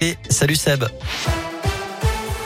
Et salut Seb.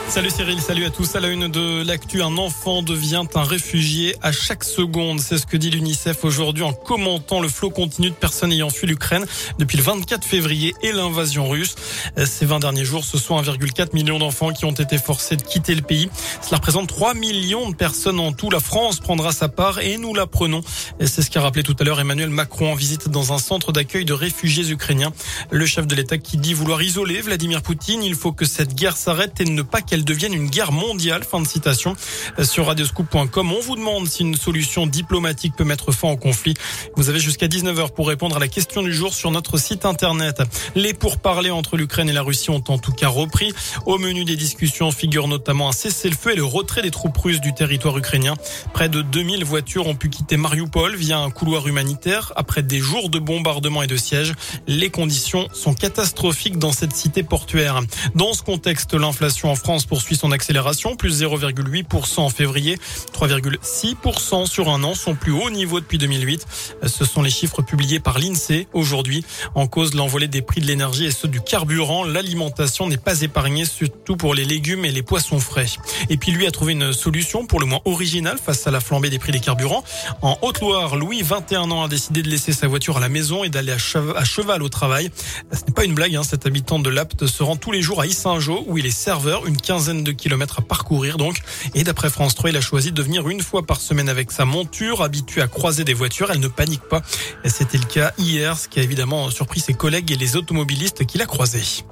Salut Cyril, salut à tous. À la une de l'actu, un enfant devient un réfugié à chaque seconde. C'est ce que dit l'UNICEF aujourd'hui en commentant le flot continu de personnes ayant fui l'Ukraine depuis le 24 février et l'invasion russe. Ces 20 derniers jours, ce sont 1,4 million d'enfants qui ont été forcés de quitter le pays. Cela représente 3 millions de personnes en tout. La France prendra sa part et nous la prenons. C'est ce qu'a rappelé tout à l'heure Emmanuel Macron en visite dans un centre d'accueil de réfugiés ukrainiens. Le chef de l'État qui dit vouloir isoler Vladimir Poutine, il faut que cette guerre s'arrête et ne pas devienne une guerre mondiale. Fin de citation. Sur radioscoop.com, on vous demande si une solution diplomatique peut mettre fin au conflit. Vous avez jusqu'à 19h pour répondre à la question du jour sur notre site internet. Les pourparlers entre l'Ukraine et la Russie ont en tout cas repris. Au menu des discussions figure notamment un cessez-le-feu et le retrait des troupes russes du territoire ukrainien. Près de 2000 voitures ont pu quitter Mariupol via un couloir humanitaire. Après des jours de bombardements et de sièges, les conditions sont catastrophiques dans cette cité portuaire. Dans ce contexte, l'inflation en France poursuit son accélération, plus 0,8% en février, 3,6% sur un an, son plus haut niveau depuis 2008. Ce sont les chiffres publiés par l'INSEE aujourd'hui. En cause, l'envolée des prix de l'énergie et ceux du carburant. L'alimentation n'est pas épargnée, surtout pour les légumes et les poissons frais. Et puis lui a trouvé une solution pour le moins originale face à la flambée des prix des carburants. En Haute-Loire, Louis, 21 ans, a décidé de laisser sa voiture à la maison et d'aller à cheval au travail. Ce n'est pas une blague, hein, cet habitant de l'Apt se rend tous les jours à Issingeau où il est serveur, une quinzaine de kilomètres à parcourir donc. Et d'après France 3, il a choisi de venir une fois par semaine avec sa monture, habitué à croiser des voitures. Elle ne panique pas. C'était le cas hier, ce qui a évidemment surpris ses collègues et les automobilistes qu'il a croisés.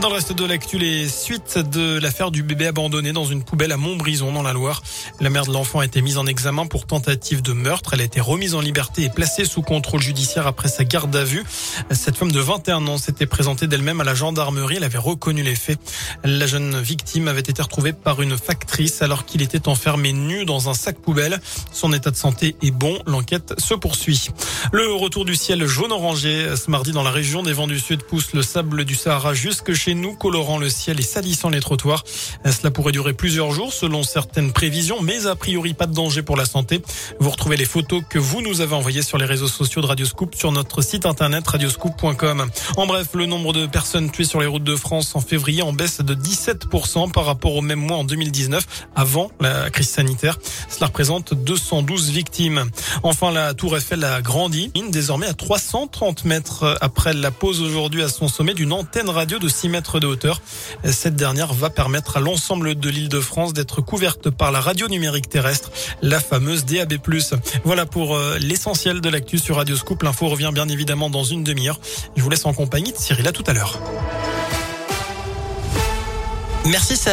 Dans le reste de l'actu, les suites de l'affaire du bébé abandonné dans une poubelle à Montbrison dans la Loire. La mère de l'enfant a été mise en examen pour tentative de meurtre. Elle a été remise en liberté et placée sous contrôle judiciaire après sa garde à vue. Cette femme de 21 ans s'était présentée d'elle-même à la gendarmerie. Elle avait reconnu les faits. La jeune victime avait été retrouvée par une factrice alors qu'il était enfermé nu dans un sac poubelle. Son état de santé est bon. L'enquête se poursuit. Le retour du ciel jaune-orangé ce mardi dans la région des vents du Sud pousse le sable du Sahara jusque chez nous, colorant le ciel et salissant les trottoirs. Cela pourrait durer plusieurs jours selon certaines prévisions, mais a priori pas de danger pour la santé. Vous retrouvez les photos que vous nous avez envoyées sur les réseaux sociaux de Radioscoop sur notre site internet radioscoop.com. En bref, le nombre de personnes tuées sur les routes de France en février en baisse de 17% par rapport au même mois en 2019, avant la crise sanitaire. Cela représente 212 victimes. Enfin, la Tour Eiffel a grandi, désormais à 330 mètres après la pose aujourd'hui à son sommet d'une antenne radio de 6 de hauteur. Cette dernière va permettre à l'ensemble de l'île de France d'être couverte par la radio numérique terrestre, la fameuse DAB+. Voilà pour l'essentiel de l'actu sur Radio Scoop. L'info revient bien évidemment dans une demi-heure. Je vous laisse en compagnie de Cyril. À tout à l'heure. Merci